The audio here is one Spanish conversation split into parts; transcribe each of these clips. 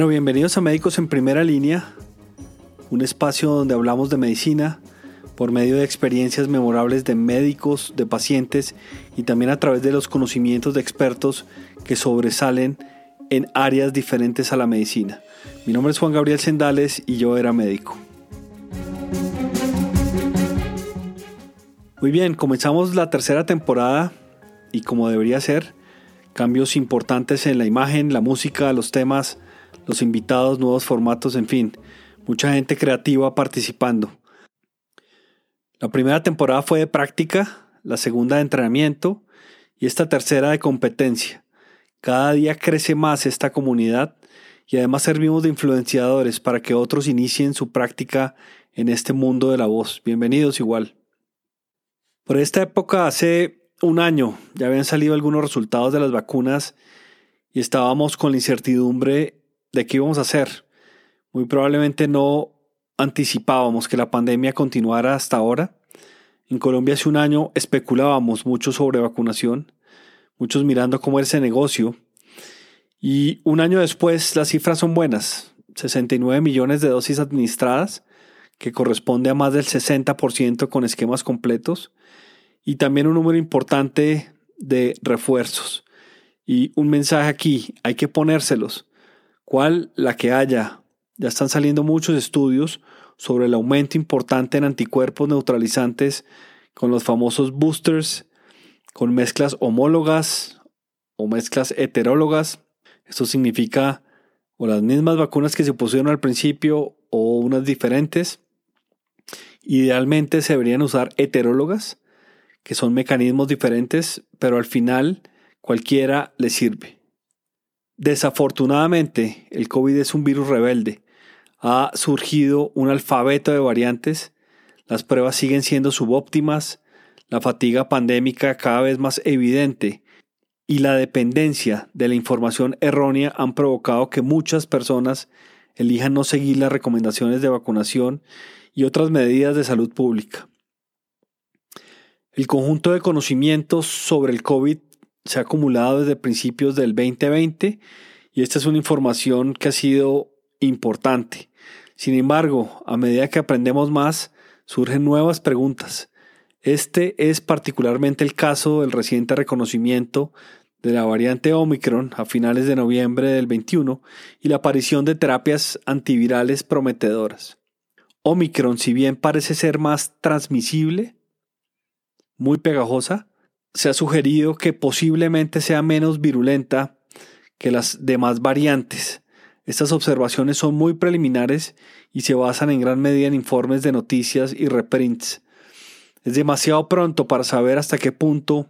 Bueno, bienvenidos a Médicos en Primera Línea, un espacio donde hablamos de medicina por medio de experiencias memorables de médicos, de pacientes y también a través de los conocimientos de expertos que sobresalen en áreas diferentes a la medicina. Mi nombre es Juan Gabriel Sendales y yo era médico. Muy bien, comenzamos la tercera temporada y como debería ser, cambios importantes en la imagen, la música, los temas, los invitados, nuevos formatos, en fin, mucha gente creativa participando. La primera temporada fue de práctica, la segunda de entrenamiento y esta tercera de competencia. Cada día crece más esta comunidad y además servimos de influenciadores para que otros inicien su práctica en este mundo de la voz. Bienvenidos igual. Por esta época, hace un año, ya habían salido algunos resultados de las vacunas y estábamos con la incertidumbre de qué íbamos a hacer. Muy probablemente no anticipábamos que la pandemia continuara hasta ahora. En Colombia hace un año especulábamos mucho sobre vacunación, muchos mirando cómo era ese negocio. Y un año después las cifras son buenas, 69 millones de dosis administradas, que corresponde a más del 60% con esquemas completos, y también un número importante de refuerzos. Y un mensaje aquí, hay que ponérselos cual la que haya. Ya están saliendo muchos estudios sobre el aumento importante en anticuerpos neutralizantes con los famosos boosters, con mezclas homólogas o mezclas heterólogas. Esto significa o las mismas vacunas que se pusieron al principio o unas diferentes. Idealmente se deberían usar heterólogas, que son mecanismos diferentes, pero al final cualquiera le sirve. Desafortunadamente, el COVID es un virus rebelde. Ha surgido un alfabeto de variantes, las pruebas siguen siendo subóptimas, la fatiga pandémica cada vez más evidente y la dependencia de la información errónea han provocado que muchas personas elijan no seguir las recomendaciones de vacunación y otras medidas de salud pública. El conjunto de conocimientos sobre el COVID se ha acumulado desde principios del 2020 y esta es una información que ha sido importante. Sin embargo, a medida que aprendemos más, surgen nuevas preguntas. Este es particularmente el caso del reciente reconocimiento de la variante Omicron a finales de noviembre del 21 y la aparición de terapias antivirales prometedoras. Omicron, si bien parece ser más transmisible, muy pegajosa, se ha sugerido que posiblemente sea menos virulenta que las demás variantes. Estas observaciones son muy preliminares y se basan en gran medida en informes de noticias y reprints. Es demasiado pronto para saber hasta qué punto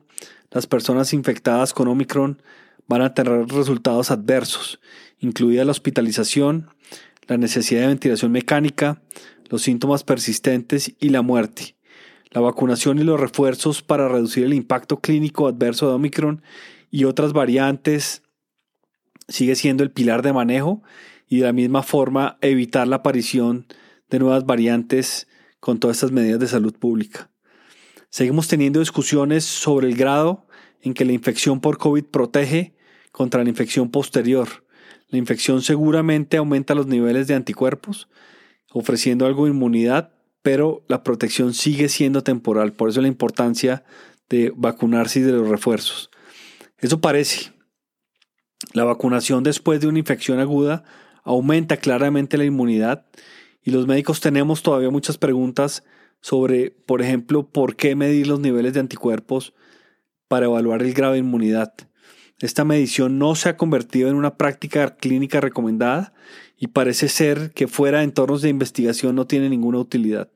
las personas infectadas con Omicron van a tener resultados adversos, incluida la hospitalización, la necesidad de ventilación mecánica, los síntomas persistentes y la muerte. La vacunación y los refuerzos para reducir el impacto clínico adverso de Omicron y otras variantes sigue siendo el pilar de manejo y de la misma forma evitar la aparición de nuevas variantes con todas estas medidas de salud pública. Seguimos teniendo discusiones sobre el grado en que la infección por COVID protege contra la infección posterior. La infección seguramente aumenta los niveles de anticuerpos, ofreciendo algo de inmunidad, pero la protección sigue siendo temporal, por eso la importancia de vacunarse y de los refuerzos. Eso parece. La vacunación después de una infección aguda aumenta claramente la inmunidad y los médicos tenemos todavía muchas preguntas sobre, por ejemplo, por qué medir los niveles de anticuerpos para evaluar el grado de inmunidad. Esta medición no se ha convertido en una práctica clínica recomendada y parece ser que fuera de entornos de investigación no tiene ninguna utilidad.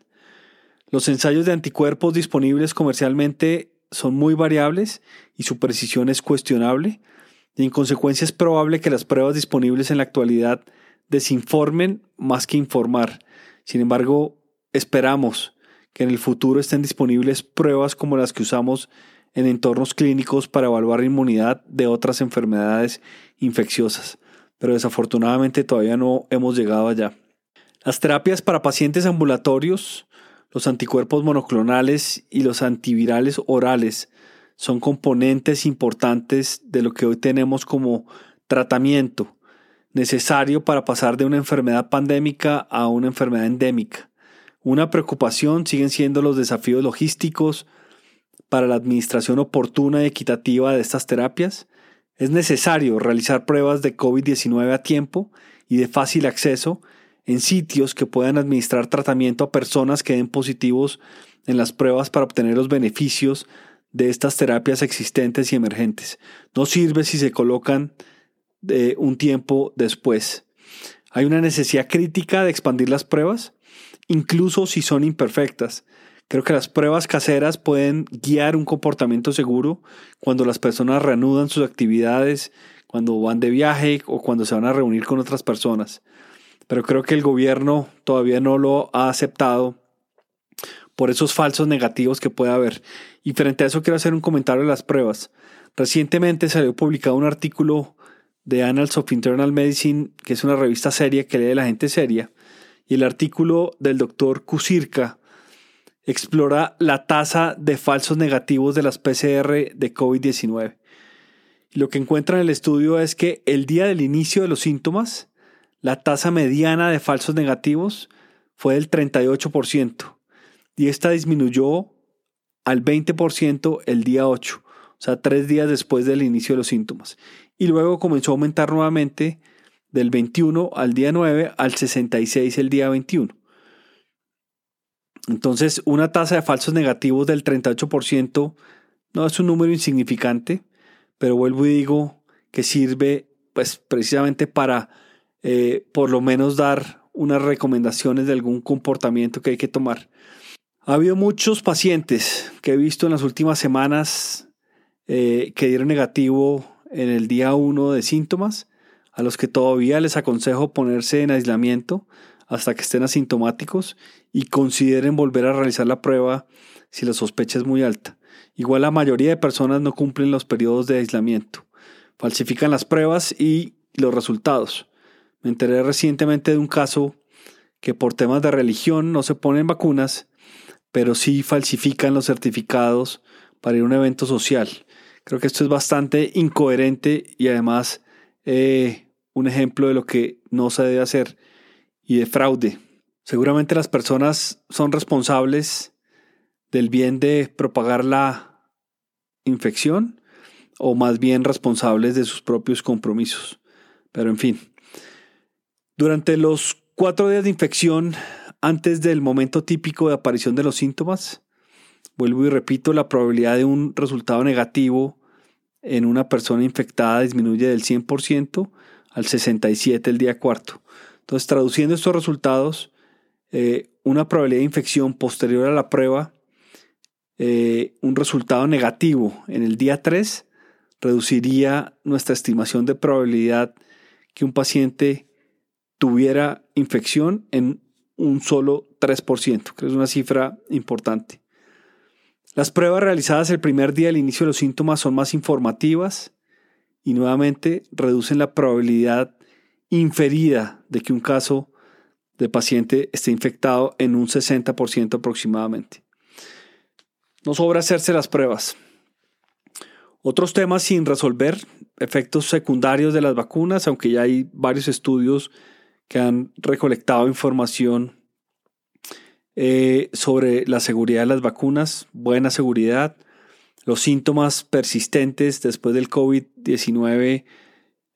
Los ensayos de anticuerpos disponibles comercialmente son muy variables y su precisión es cuestionable, y en consecuencia es probable que las pruebas disponibles en la actualidad desinformen más que informar. Sin embargo, esperamos que en el futuro estén disponibles pruebas como las que usamos en entornos clínicos para evaluar inmunidad de otras enfermedades infecciosas pero desafortunadamente todavía no hemos llegado allá. Las terapias para pacientes ambulatorios, los anticuerpos monoclonales y los antivirales orales son componentes importantes de lo que hoy tenemos como tratamiento necesario para pasar de una enfermedad pandémica a una enfermedad endémica. Una preocupación siguen siendo los desafíos logísticos para la administración oportuna y equitativa de estas terapias. Es necesario realizar pruebas de COVID-19 a tiempo y de fácil acceso en sitios que puedan administrar tratamiento a personas que den positivos en las pruebas para obtener los beneficios de estas terapias existentes y emergentes. No sirve si se colocan de un tiempo después. Hay una necesidad crítica de expandir las pruebas, incluso si son imperfectas. Creo que las pruebas caseras pueden guiar un comportamiento seguro cuando las personas reanudan sus actividades, cuando van de viaje o cuando se van a reunir con otras personas. Pero creo que el gobierno todavía no lo ha aceptado por esos falsos negativos que puede haber. Y frente a eso quiero hacer un comentario de las pruebas. Recientemente salió publicado un artículo de Annals of Internal Medicine, que es una revista seria que lee la gente seria, y el artículo del doctor Kusirka explora la tasa de falsos negativos de las PCR de COVID-19. Lo que encuentra en el estudio es que el día del inicio de los síntomas, la tasa mediana de falsos negativos fue del 38% y esta disminuyó al 20% el día 8, o sea, tres días después del inicio de los síntomas. Y luego comenzó a aumentar nuevamente del 21 al día 9 al 66 el día 21. Entonces, una tasa de falsos negativos del 38% no es un número insignificante, pero vuelvo y digo que sirve pues precisamente para eh, por lo menos dar unas recomendaciones de algún comportamiento que hay que tomar. Ha habido muchos pacientes que he visto en las últimas semanas eh, que dieron negativo en el día 1 de síntomas, a los que todavía les aconsejo ponerse en aislamiento hasta que estén asintomáticos y consideren volver a realizar la prueba si la sospecha es muy alta. Igual la mayoría de personas no cumplen los periodos de aislamiento, falsifican las pruebas y los resultados. Me enteré recientemente de un caso que por temas de religión no se ponen vacunas, pero sí falsifican los certificados para ir a un evento social. Creo que esto es bastante incoherente y además eh, un ejemplo de lo que no se debe hacer y de fraude. Seguramente las personas son responsables del bien de propagar la infección o más bien responsables de sus propios compromisos. Pero en fin, durante los cuatro días de infección antes del momento típico de aparición de los síntomas, vuelvo y repito, la probabilidad de un resultado negativo en una persona infectada disminuye del 100% al 67% el día cuarto. Entonces, traduciendo estos resultados, eh, una probabilidad de infección posterior a la prueba eh, un resultado negativo en el día 3 reduciría nuestra estimación de probabilidad que un paciente tuviera infección en un solo 3%, que es una cifra importante. Las pruebas realizadas el primer día del inicio de los síntomas son más informativas y nuevamente reducen la probabilidad inferida de que un caso de paciente esté infectado en un 60% aproximadamente. No sobra hacerse las pruebas. Otros temas sin resolver, efectos secundarios de las vacunas, aunque ya hay varios estudios que han recolectado información eh, sobre la seguridad de las vacunas, buena seguridad, los síntomas persistentes después del COVID-19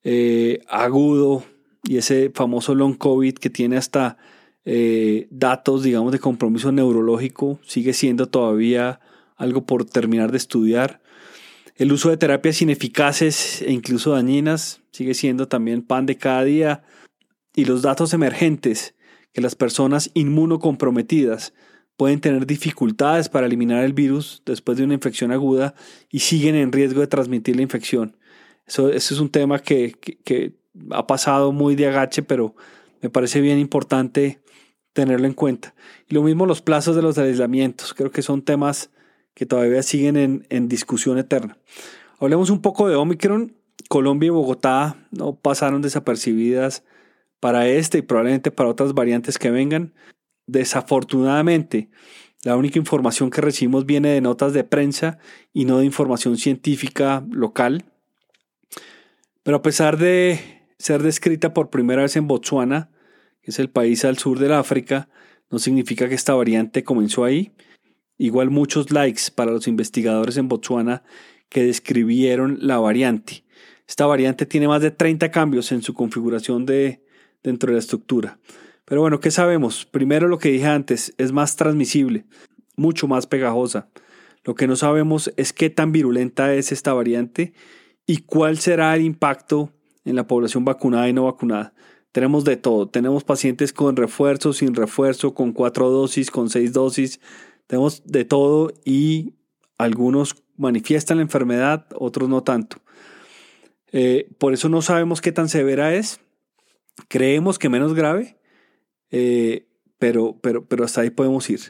eh, agudo y ese famoso long COVID que tiene hasta eh, datos, digamos, de compromiso neurológico, sigue siendo todavía algo por terminar de estudiar. El uso de terapias ineficaces e incluso dañinas sigue siendo también pan de cada día. Y los datos emergentes, que las personas inmunocomprometidas pueden tener dificultades para eliminar el virus después de una infección aguda y siguen en riesgo de transmitir la infección. Eso, es un tema que ha pasado muy de agache, pero me parece bien importante tenerlo en cuenta. Y lo mismo los plazos de los aislamientos. Creo que son temas que todavía siguen en, discusión eterna. Hablemos un poco de Omicron. Colombia y Bogotá no pasaron desapercibidas para este y probablemente para otras variantes que vengan. Desafortunadamente, la única información que recibimos viene de notas de prensa y no de información científica local. Pero a pesar de ser descrita por primera vez en Botswana, que es el país al sur del África, no significa que esta variante comenzó ahí. Igual muchos likes para los investigadores en Botswana que describieron la variante. Esta variante tiene más de 30 cambios en su configuración de, dentro de la estructura. Pero bueno, ¿qué sabemos? Primero lo que dije antes, es más transmisible, mucho más pegajosa. Lo que no sabemos es qué tan virulenta es esta variante y cuál será el impacto en la población vacunada y no vacunada. Tenemos de todo. Tenemos pacientes con refuerzo, sin refuerzo, con cuatro dosis, con seis dosis. Tenemos de todo y algunos manifiestan la enfermedad, otros no tanto. Eh, por eso no sabemos qué tan severa es. Creemos que menos grave, eh, pero, pero, pero hasta ahí podemos ir.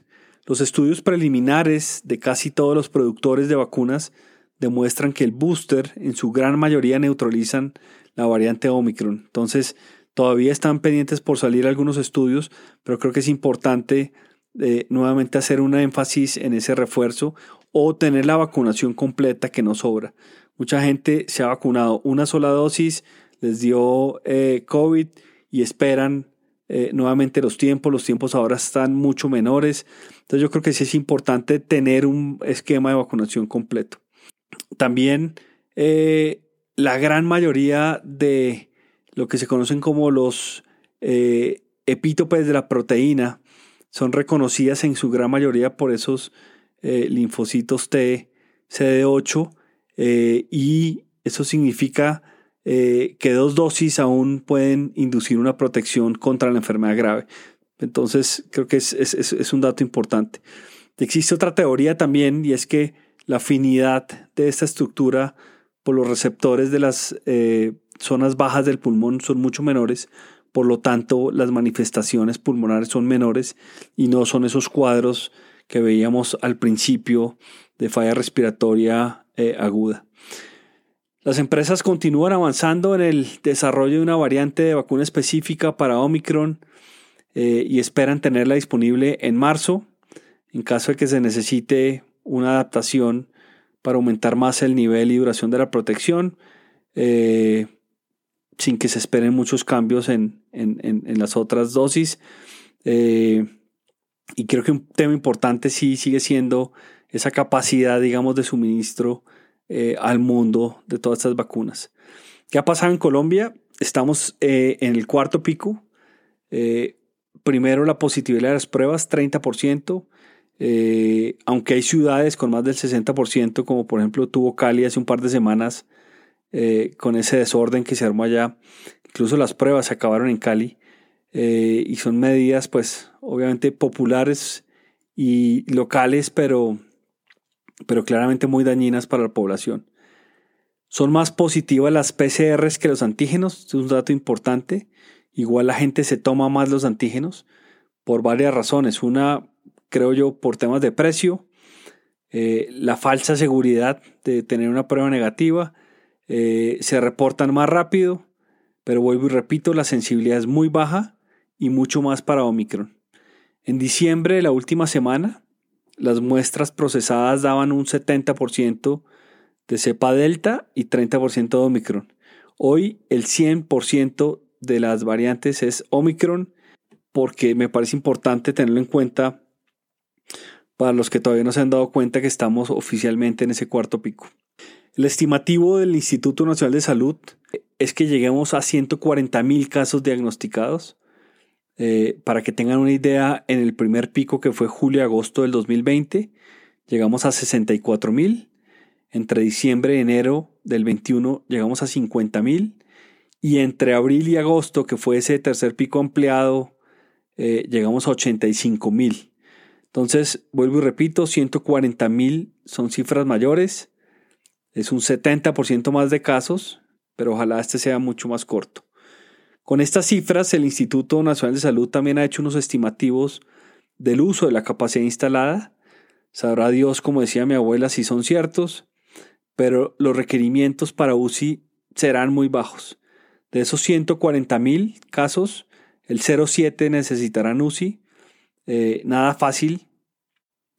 Los estudios preliminares de casi todos los productores de vacunas demuestran que el booster en su gran mayoría neutralizan la variante Omicron. Entonces, todavía están pendientes por salir algunos estudios, pero creo que es importante eh, nuevamente hacer un énfasis en ese refuerzo o tener la vacunación completa que no sobra. Mucha gente se ha vacunado una sola dosis, les dio eh, COVID y esperan eh, nuevamente los tiempos. Los tiempos ahora están mucho menores. Entonces yo creo que sí es importante tener un esquema de vacunación completo. También la gran mayoría de lo que se conocen como los epítopes de la proteína son reconocidas en su gran mayoría por esos linfocitos T, CD8 eh, y eso significa eh, que dos dosis aún pueden inducir una protección contra la enfermedad grave. Entonces, creo que es, es, un dato importante. Existe otra teoría también y es que la afinidad de esta estructura los receptores de las eh, zonas bajas del pulmón son mucho menores, por lo tanto las manifestaciones pulmonares son menores y no son esos cuadros que veíamos al principio de falla respiratoria eh, aguda. Las empresas continúan avanzando en el desarrollo de una variante de vacuna específica para Omicron eh, y esperan tenerla disponible en marzo en caso de que se necesite una adaptación para aumentar más el nivel y duración de la protección, eh, sin que se esperen muchos cambios en, las otras dosis. y creo que un tema importante sí sigue siendo esa capacidad, digamos, de suministro eh, al mundo de todas estas vacunas. ¿Qué ha pasado en Colombia? Estamos eh, en el cuarto pico. Eh, primero la positividad de las pruebas, 30%. Aunque hay ciudades con más del 60%, como por ejemplo tuvo Cali hace un par de semanas, con ese desorden que se armó allá. Incluso las pruebas se acabaron en Cali. y son medidas, pues, obviamente populares y locales, pero pero claramente muy dañinas para la población. Son más positivas las PCRs que los antígenos, es un dato importante. Igual la gente se toma más los antígenos por varias razones. Una, creo yo, por temas de precio, eh, la falsa seguridad de tener una prueba negativa, eh, se reportan más rápido, pero vuelvo y repito, la sensibilidad es muy baja y mucho más para Omicron. En diciembre, la última semana, las muestras procesadas daban un 70% de cepa delta y 30% de Omicron. Hoy el 100% de las variantes es Omicron porque me parece importante tenerlo en cuenta para los que todavía no se han dado cuenta que estamos oficialmente en ese cuarto pico. El estimativo del Instituto Nacional de Salud es que lleguemos a 140 mil casos diagnosticados eh, para que tengan una idea, en el primer pico que fue julio-agosto del 2020, llegamos a 64 mil. Entre diciembre y enero del 21 llegamos a 50 mil. Y entre abril y agosto, que fue ese tercer pico ampliado, eh, llegamos a 85 mil. Entonces, vuelvo y repito, 140 mil son cifras mayores. Es un 70% más de casos, pero ojalá este sea mucho más corto. Con estas cifras, el Instituto Nacional de Salud también ha hecho unos estimativos del uso de la capacidad instalada. Sabrá Dios, como decía mi abuela, si son ciertos, pero los requerimientos para UCI serán muy bajos. De esos 140 mil casos, el 0,7 necesitarán UCI. Eh, nada fácil.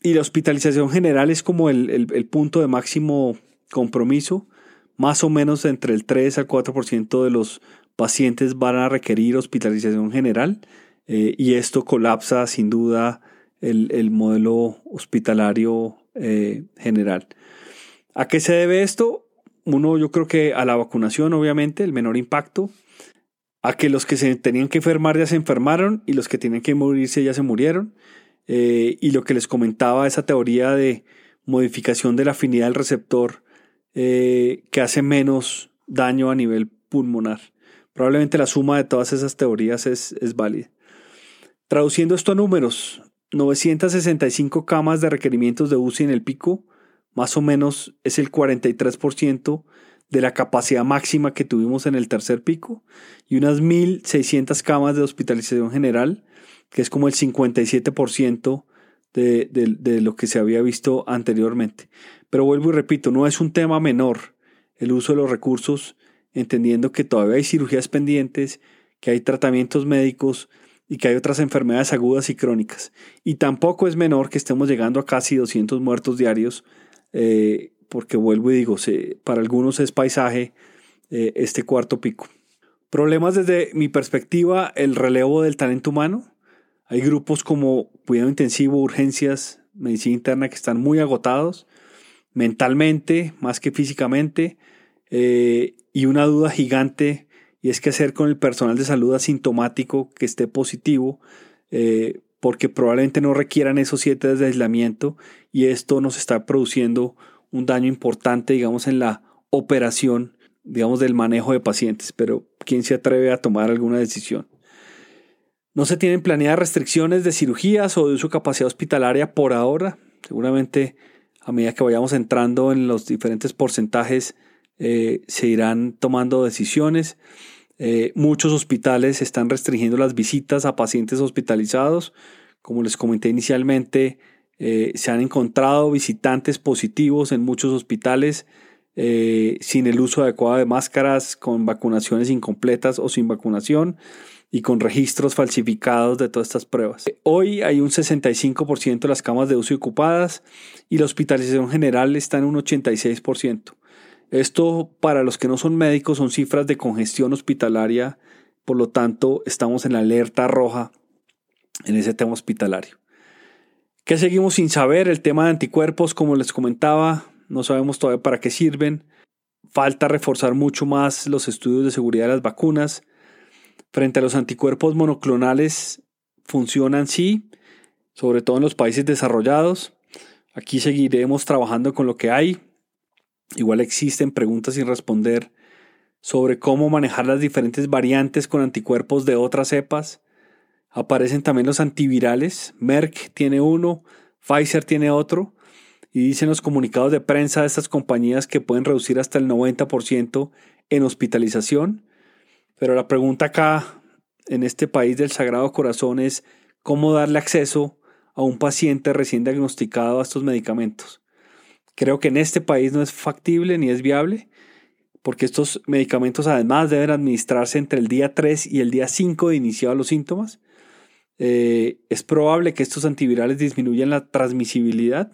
Y la hospitalización general es como el, el punto de máximo compromiso, más o menos entre el 3 al 4% de los pacientes van a requerir hospitalización general eh, y esto colapsa sin duda el, modelo hospitalario eh, general. ¿A qué se debe esto? Uno, yo creo que a la vacunación, obviamente, el menor impacto, a que los que se tenían que enfermar ya se enfermaron y los que tenían que morirse ya se murieron, eh, y lo que les comentaba, esa teoría de modificación de la afinidad del receptor que hace menos daño a nivel pulmonar. Probablemente la suma de todas esas teorías es, es válida. Traduciendo esto a números, 965 camas de requerimientos de UCI en el pico, más o menos es el 43% de la capacidad máxima que tuvimos en el tercer pico, y unas 1.600 camas de hospitalización general, que es como el 57% de, de lo que se había visto anteriormente. Pero vuelvo y repito, no es un tema menor el uso de los recursos, entendiendo que todavía hay cirugías pendientes, que hay tratamientos médicos, y que hay otras enfermedades agudas y crónicas. Y tampoco es menor que estemos llegando a casi 200 muertos diarios, eh, porque vuelvo y digo, para algunos es paisaje eh, este cuarto pico. Problemas desde mi perspectiva, el relevo del talento humano. Hay grupos como cuidado intensivo, urgencias, medicina interna que están muy agotados mentalmente más que físicamente eh, y una duda gigante y es que hacer con el personal de salud asintomático que esté positivo, eh, porque probablemente no requieran esos siete días de aislamiento y esto nos está produciendo un daño importante, digamos, en la operación, digamos, del manejo de pacientes. Pero ¿quién se atreve a tomar alguna decisión? No se tienen planeadas restricciones de cirugías o de uso capacidad hospitalaria por ahora. Seguramente a medida que vayamos entrando en los diferentes porcentajes eh, se irán tomando decisiones. Eh, muchos hospitales están restringiendo las visitas a pacientes hospitalizados. Como les comenté inicialmente, eh, se han encontrado visitantes positivos en muchos hospitales sin el uso adecuado de máscaras, con vacunaciones incompletas o sin vacunación y con registros falsificados de todas estas pruebas. Hoy hay un 65% de las camas de uso ocupadas y la hospitalización general está en un 86%. Esto para los que no son médicos son cifras de congestión hospitalaria, por lo tanto estamos en la alerta roja en ese tema hospitalario. ¿Qué seguimos sin saber? El tema de anticuerpos, como les comentaba, no sabemos todavía para qué sirven. Falta reforzar mucho más los estudios de seguridad de las vacunas. Frente a los anticuerpos monoclonales, funcionan sí, sobre todo en los países desarrollados. Aquí seguiremos trabajando con lo que hay. Igual existen preguntas sin responder sobre cómo manejar las diferentes variantes con anticuerpos de otras cepas. Aparecen también los antivirales. Merck tiene uno, Pfizer tiene otro. Y dicen los comunicados de prensa de estas compañías que pueden reducir hasta el 90% en hospitalización. Pero la pregunta acá, en este país del Sagrado Corazón, es cómo darle acceso a un paciente recién diagnosticado a estos medicamentos. Creo que en este país no es factible ni es viable, porque estos medicamentos además deben administrarse entre el día 3 y el día 5 de iniciado los síntomas. Eh, es probable que estos antivirales disminuyan la transmisibilidad,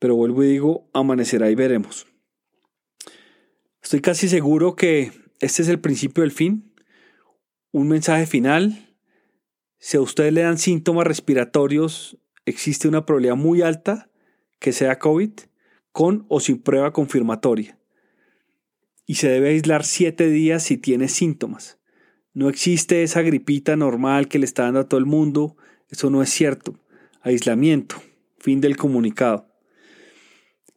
pero vuelvo y digo, amanecerá y veremos. Estoy casi seguro que este es el principio del fin. Un mensaje final. Si a ustedes le dan síntomas respiratorios, existe una probabilidad muy alta que sea COVID con o sin prueba confirmatoria. Y se debe aislar siete días si tiene síntomas. No existe esa gripita normal que le está dando a todo el mundo. Eso no es cierto. Aislamiento. Fin del comunicado.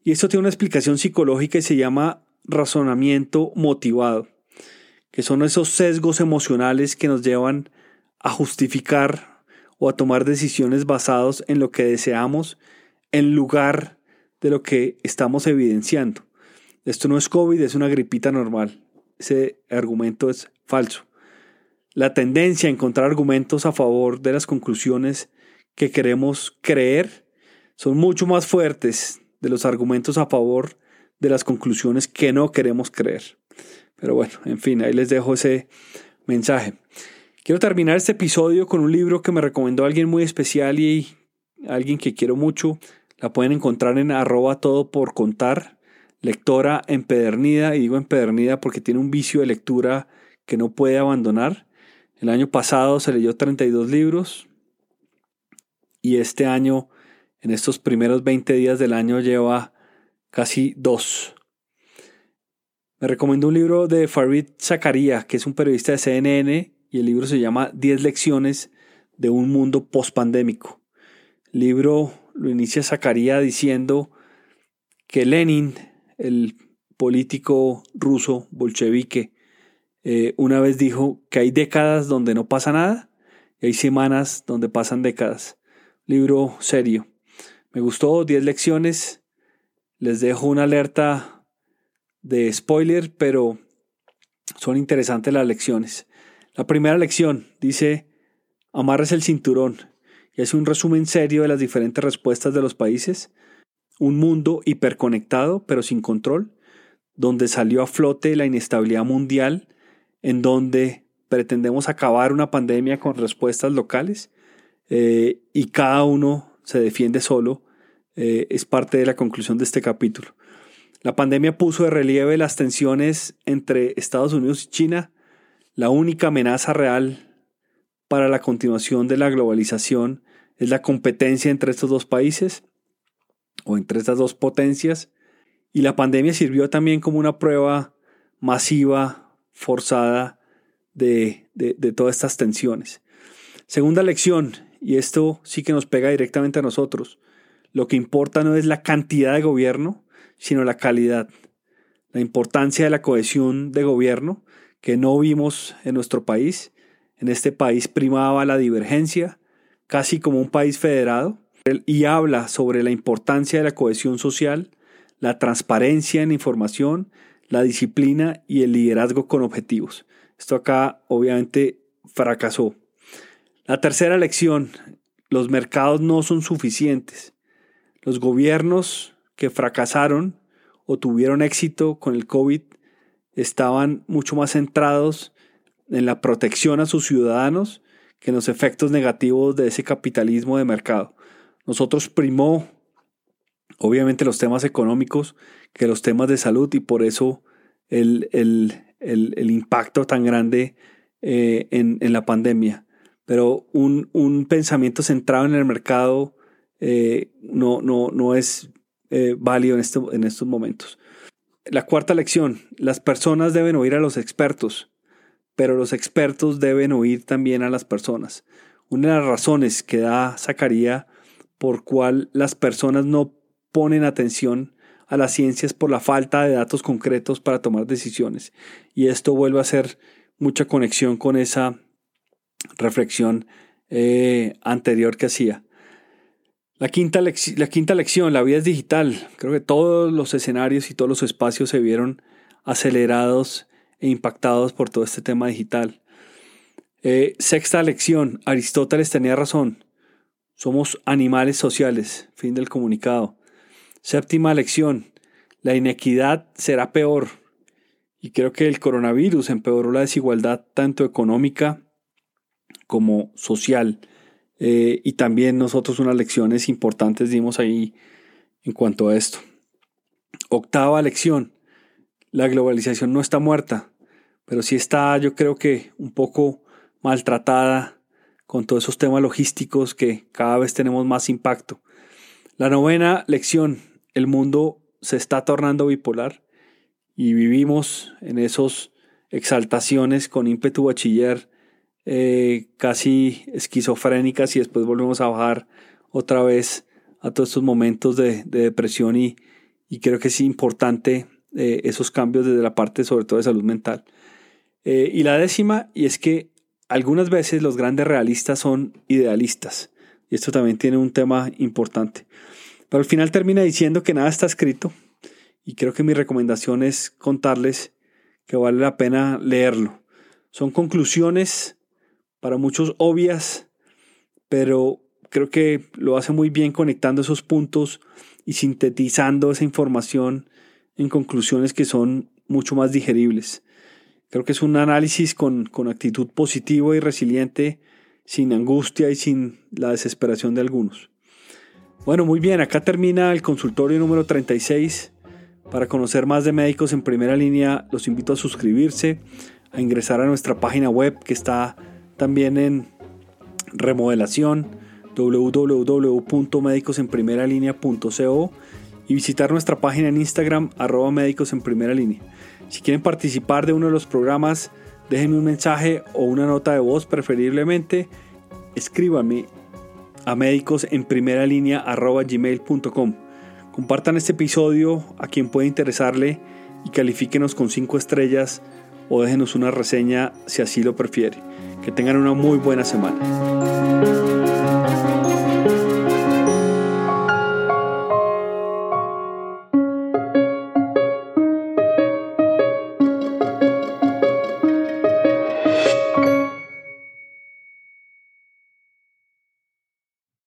Y esto tiene una explicación psicológica y se llama razonamiento motivado, que son esos sesgos emocionales que nos llevan a justificar o a tomar decisiones basados en lo que deseamos en lugar de lo que estamos evidenciando. Esto no es COVID, es una gripita normal. Ese argumento es falso. La tendencia a encontrar argumentos a favor de las conclusiones que queremos creer son mucho más fuertes de los argumentos a favor de las conclusiones que no queremos creer. Pero bueno, en fin, ahí les dejo ese mensaje. Quiero terminar este episodio con un libro que me recomendó alguien muy especial y alguien que quiero mucho. La pueden encontrar en arroba todo por contar, lectora empedernida, y digo empedernida porque tiene un vicio de lectura que no puede abandonar. El año pasado se leyó 32 libros y este año, en estos primeros 20 días del año, lleva casi dos. Me recomiendo un libro de Farid Zakaria, que es un periodista de CNN, y el libro se llama 10 lecciones de un mundo post-pandémico. El libro lo inicia Zakaria diciendo que Lenin, el político ruso bolchevique, eh, una vez dijo que hay décadas donde no pasa nada y hay semanas donde pasan décadas. Libro serio. Me gustó 10 lecciones. Les dejo una alerta de spoiler, pero son interesantes las lecciones. La primera lección dice, amarres el cinturón y hace un resumen serio de las diferentes respuestas de los países. Un mundo hiperconectado pero sin control, donde salió a flote la inestabilidad mundial, en donde pretendemos acabar una pandemia con respuestas locales eh, y cada uno se defiende solo, eh, es parte de la conclusión de este capítulo. La pandemia puso de relieve las tensiones entre Estados Unidos y China, la única amenaza real para la continuación de la globalización es la competencia entre estos dos países o entre estas dos potencias y la pandemia sirvió también como una prueba masiva, forzada de, de, todas estas tensiones. Segunda lección, y esto sí que nos pega directamente a nosotros, lo que importa no es la cantidad de gobierno, sino la calidad. La importancia de la cohesión de gobierno que no vimos en nuestro país. En este país primaba la divergencia, casi como un país federado, y habla sobre la importancia de la cohesión social, la transparencia en información, la disciplina y el liderazgo con objetivos. Esto acá obviamente fracasó. La tercera lección, los mercados no son suficientes. Los gobiernos que fracasaron o tuvieron éxito con el COVID estaban mucho más centrados en la protección a sus ciudadanos que en los efectos negativos de ese capitalismo de mercado. Nosotros primó obviamente los temas económicos que los temas de salud y por eso el, impacto tan grande eh, en, la pandemia. Pero un, pensamiento centrado en el mercado eh, no, no, no, es eh, válido en, este, en estos momentos. La cuarta lección, las personas deben oír a los expertos, pero los expertos deben oír también a las personas. Una de las razones que da Zacarías por cual las personas no ponen atención a las ciencias por la falta de datos concretos para tomar decisiones. Y esto vuelve a hacer mucha conexión con esa reflexión eh, anterior que hacía. La quinta, la quinta lección, la vida es digital. Creo que todos los escenarios y todos los espacios se vieron acelerados e impactados por todo este tema digital. Eh, sexta lección, Aristóteles tenía razón. Somos animales sociales. Fin del comunicado. Séptima lección, la inequidad será peor. Y creo que el coronavirus empeoró la desigualdad tanto económica como social. Eh, y también nosotros unas lecciones importantes dimos ahí en cuanto a esto. Octava lección. La globalización no está muerta, pero sí está yo creo que un poco maltratada con todos esos temas logísticos que cada vez tenemos más impacto. La novena lección. El mundo se está tornando bipolar y vivimos en esos exaltaciones con ímpetu bachiller eh, casi esquizofrénicas y después volvemos a bajar otra vez a todos estos momentos de, depresión y, creo que es importante eh, esos cambios desde la parte sobre todo de salud mental. Eh, y la décima, y es que algunas veces los grandes realistas son idealistas, y esto también tiene un tema importante. Pero al final termina diciendo que nada está escrito, y creo que mi recomendación es contarles que vale la pena leerlo. Son conclusiones para muchos obvias, pero creo que lo hace muy bien conectando esos puntos y sintetizando esa información en conclusiones que son mucho más digeribles. Creo que es un análisis con, con actitud positiva y resiliente, sin angustia y sin la desesperación de algunos. Bueno, muy bien, acá termina el consultorio número 36. Para conocer más de médicos en primera línea, los invito a suscribirse a ingresar a nuestra página web que está también en remodelación www.médicosenprimeralinea.co y visitar nuestra página en Instagram arroba médicos en primera línea. Si quieren participar de uno de los programas, déjenme un mensaje o una nota de voz preferiblemente. Escríbanme a médicos línea arroba gmail.com. Compartan este episodio a quien pueda interesarle y califíquenos con 5 estrellas o déjenos una reseña si así lo prefiere. Que tengan una muy buena semana.